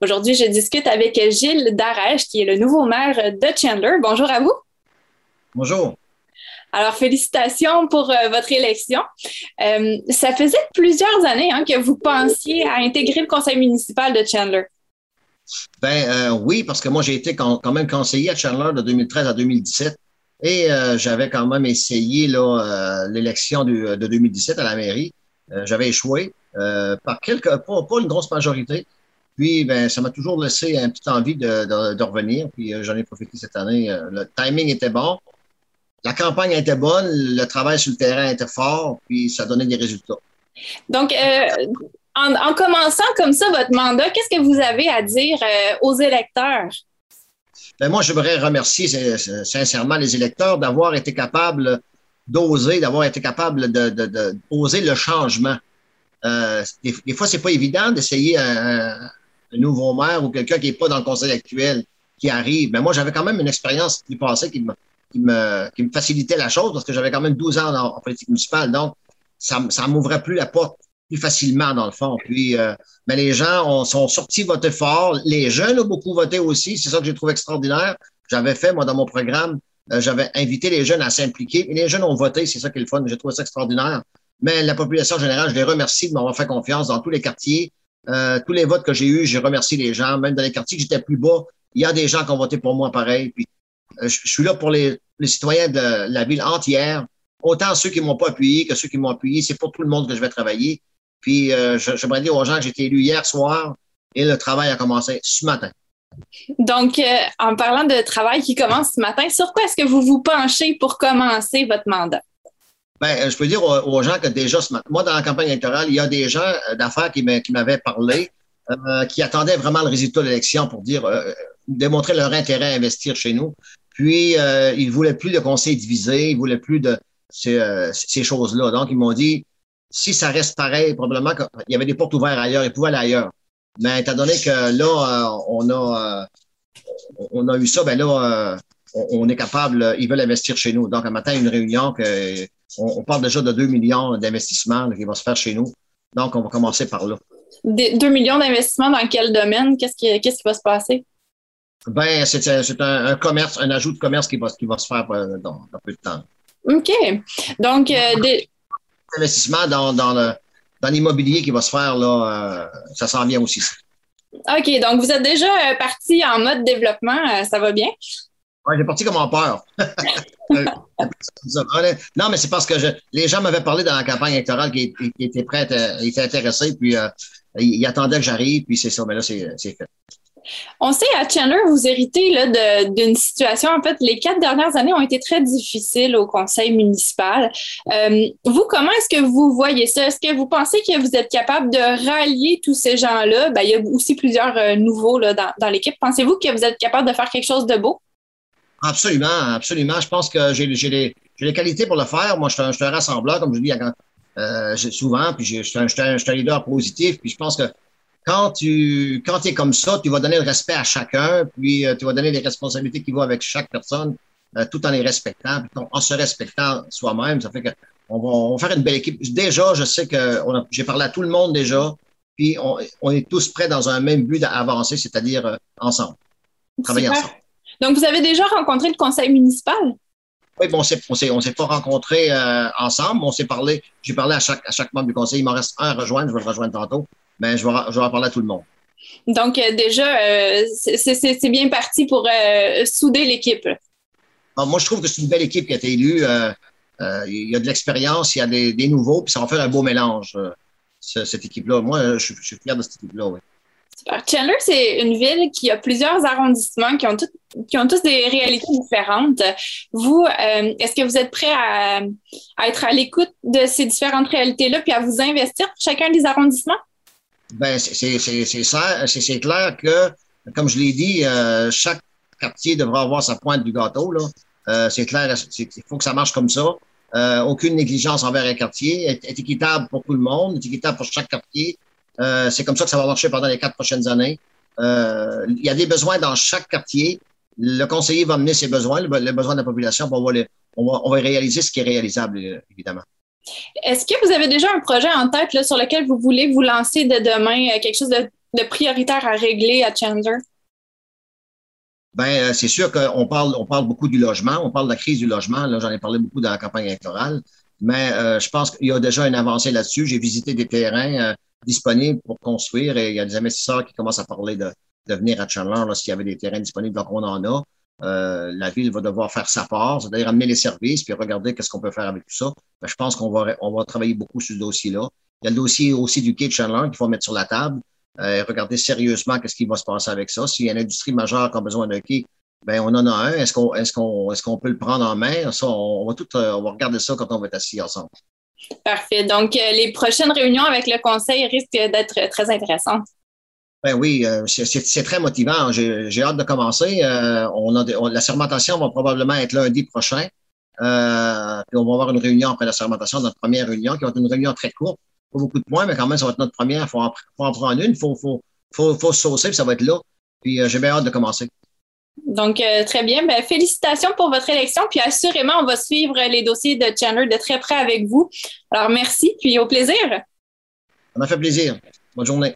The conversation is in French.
Aujourd'hui, je discute avec Gilles Darèche, qui est le nouveau maire de Chandler. Bonjour à vous. Bonjour. Alors, félicitations pour euh, votre élection. Euh, ça faisait plusieurs années hein, que vous pensiez à intégrer le conseil municipal de Chandler. Ben euh, oui, parce que moi, j'ai été quand, même conseiller à Chandler de 2013 à 2017 et j'avais quand même essayé l'élection de 2017 à la mairie. j'avais échoué par quelques, pas, pas, une grosse majorité. Puis, ben, ça m'a toujours laissé un petit envie de, de revenir. Puis, j'en ai profité cette année. le timing était bon la campagne était bonne, le travail sur le terrain était fort, puis ça donnait des résultats. Donc, euh, en, commençant comme ça votre mandat, qu'est-ce que vous avez à dire euh, aux électeurs? Ben moi, je voudrais remercier sincèrement les électeurs d'avoir été capables d'oser, d'avoir été capables d'oser de, le changement. Euh, des, des, fois, c'est pas évident d'essayer un, nouveau maire ou quelqu'un qui n'est pas dans le conseil actuel qui arrive. Mais moi, j'avais quand même une expérience du passé qui m'a qui me, qui me facilitait la chose parce que j'avais quand même 12 ans en, politique municipale. Donc, ça, ça m'ouvrait plus la porte plus facilement, dans le fond. Puis, euh, mais les gens ont, sont sortis voter fort. Les jeunes ont beaucoup voté aussi. C'est ça que j'ai trouvé extraordinaire. J'avais fait, moi, dans mon programme, euh, j'avais invité les jeunes à s'impliquer. Et les jeunes ont voté. C'est ça qui est le fun. J'ai trouvé ça extraordinaire. Mais la population générale, je les remercie de m'avoir fait confiance dans tous les quartiers. Euh, tous les votes que j'ai eus, j'ai remercié les gens. Même dans les quartiers que j'étais plus bas, il y a des gens qui ont voté pour moi pareil. Puis euh, je, suis là pour les, citoyens de la ville entière, autant ceux qui m'ont pas appuyé que ceux qui m'ont appuyé. C'est pour tout le monde que je vais travailler. Puis, euh, j'aimerais dire aux gens que j'ai été élu hier soir et le travail a commencé ce matin. Donc, euh, en parlant de travail qui commence ce matin, sur quoi est-ce que vous vous penchez pour commencer votre mandat? Ben, je peux dire aux, gens que déjà ce matin, moi, dans la campagne électorale, il y a des gens d'affaires qui m'avaient parlé, qui attendaient vraiment le résultat de l'élection pour dire, démontrer leur intérêt à investir chez nous. Puis, euh, ils ne voulaient plus de conseils divisés, ils ne voulaient plus de ces, euh, ces choses-là. Donc, ils m'ont dit, si ça reste pareil, probablement qu'il y avait des portes ouvertes ailleurs, ils pouvaient aller ailleurs. Mais étant donné que là, euh, on a on a eu ça, ben là, on, est capable, ils veulent investir chez nous. Donc, un matin, une réunion que on, parle déjà de 2 millions d'investissements qui vont se faire chez nous. Donc, on va commencer par là. 2 millions d'investissements dans quel domaine? Qu'est-ce qui, qu'est-ce qui va se passer? Ben, c'est un, commerce, un ajout de commerce qui va, qui va se faire euh, dans, peu de temps. OK. Donc, euh, des... Investissement dans, dans l'immobilier qui va se faire, là, euh, ça s'en vient aussi. OK. Donc, vous êtes déjà parti en mode développement. ça va bien? J'ai parti comme en peur. non, mais c'est parce que les gens m'avaient parlé dans la campagne électorale qui, étaient prêts, ils étaient intéressés, puis ils, attendaient que j'arrive, puis c'est ça. Mais là, c'est fait. On sait à Chandler, vous héritez d'une situation, en fait, les quatre dernières années ont été très difficiles au conseil municipal. Euh, vous, comment est-ce que vous voyez ça? Est-ce que vous pensez que vous êtes capable de rallier tous ces gens-là? Ben, il y a aussi plusieurs euh, nouveaux là, dans, l'équipe. Pensez-vous que vous êtes capable de faire quelque chose de beau? Absolument, absolument. Je pense que j'ai les, les, qualités pour le faire. Moi, je suis un, rassembleur, comme je dis euh, souvent, puis je suis un, un leader positif, puis je pense que quand tu quand es comme ça, tu vas donner le respect à chacun, puis euh, tu vas donner les responsabilités qui vont avec chaque personne, euh, tout en les respectant, puis en se respectant soi-même. Ça fait que on va, faire une belle équipe. Déjà, je sais que j'ai parlé à tout le monde déjà, puis on, est tous prêts dans un même but d'avancer, c'est-à-dire euh, ensemble, travailler ensemble. Donc, vous avez déjà rencontré le conseil municipal? Oui, bon, on ne s'est pas rencontrés ensemble, on s'est parlé, j'ai parlé à chaque, à chaque membre du conseil. Il m'en reste un à rejoindre, je vais le rejoindre tantôt ben, je, vais, je vais en parler à tout le monde. Donc, euh, déjà, euh, c'est bien parti pour euh, souder l'équipe. moi, je trouve que c'est une belle équipe qui a été élue. il y a de l'expérience, il y a des, nouveaux, puis ça va faire un beau mélange, cette équipe-là. Moi, je, suis fier de cette équipe-là, oui. Chandler, c'est une ville qui a plusieurs arrondissements qui ont, qui ont tous des réalités différentes. Vous, est-ce que vous êtes prêt à, à être à l'écoute de ces différentes réalités-là puis à vous investir pour chacun des arrondissements? Ben, c'est clair que, comme je l'ai dit, euh, chaque quartier devra avoir sa pointe du gâteau. Euh, c'est clair, il faut que ça marche comme ça. Euh, aucune négligence envers un quartier, est, équitable pour tout le monde, équitable pour chaque quartier. Euh, c'est comme ça que ça va marcher pendant les quatre prochaines années. Euh, il y a des besoins dans chaque quartier. Le conseiller va mener ses besoins, les besoins de la population, on va, on, va, on va réaliser ce qui est réalisable, évidemment. Est-ce que vous avez déjà un projet en tête sur lequel vous voulez vous lancer de demain, euh, quelque chose de de prioritaire à régler à Chandler? Ben, c'est sûr qu'on parle, on parle beaucoup du logement, on parle de la crise du logement. Là, j'en ai parlé beaucoup dans la campagne électorale, mais je pense qu'il y a déjà une avancée là-dessus. J'ai visité des terrains disponibles pour construire et il y a des investisseurs qui commencent à parler de, de venir à Chandler lorsqu'il y avait des terrains disponibles. Donc, on en a. Euh, la ville va devoir faire sa part, c'est-à-dire amener les services, puis regarder qu'est-ce qu'on peut faire avec tout ça. Mais je pense qu'on va, on va travailler beaucoup sur ce dossier-là. Il y a le dossier aussi du quai de Chandler qu'il faut mettre sur la table. Euh, regarder sérieusement qu'est-ce qui va se passer avec ça. S'il y a une industrie majeure qui a besoin d'un quai, ben on en a un. Est-ce qu'on peut le prendre en main? Ça, on, va tout euh, on va regarder ça quand on va être assis ensemble. Parfait. Donc, les prochaines réunions avec le conseil risquent d'être très intéressantes. Ben oui, euh, c'est très motivant. J'ai hâte de commencer. Euh, on a la sermentation va probablement être lundi prochain. Euh, puis on va avoir une réunion après la sermentation, notre première réunion, qui va être une réunion très courte. Pas beaucoup de points, mais quand même, ça va être notre première. Il faut, en, prendre une. Il faut, faut, faut, faut, se saucer, puis ça va être là. Puis j'ai bien hâte de commencer. Donc, très bien. Ben, félicitations pour votre élection. Puis assurément, on va suivre les dossiers de Chandler de très près avec vous. Alors, merci, puis au plaisir. Ça m'a fait plaisir. Bonne journée.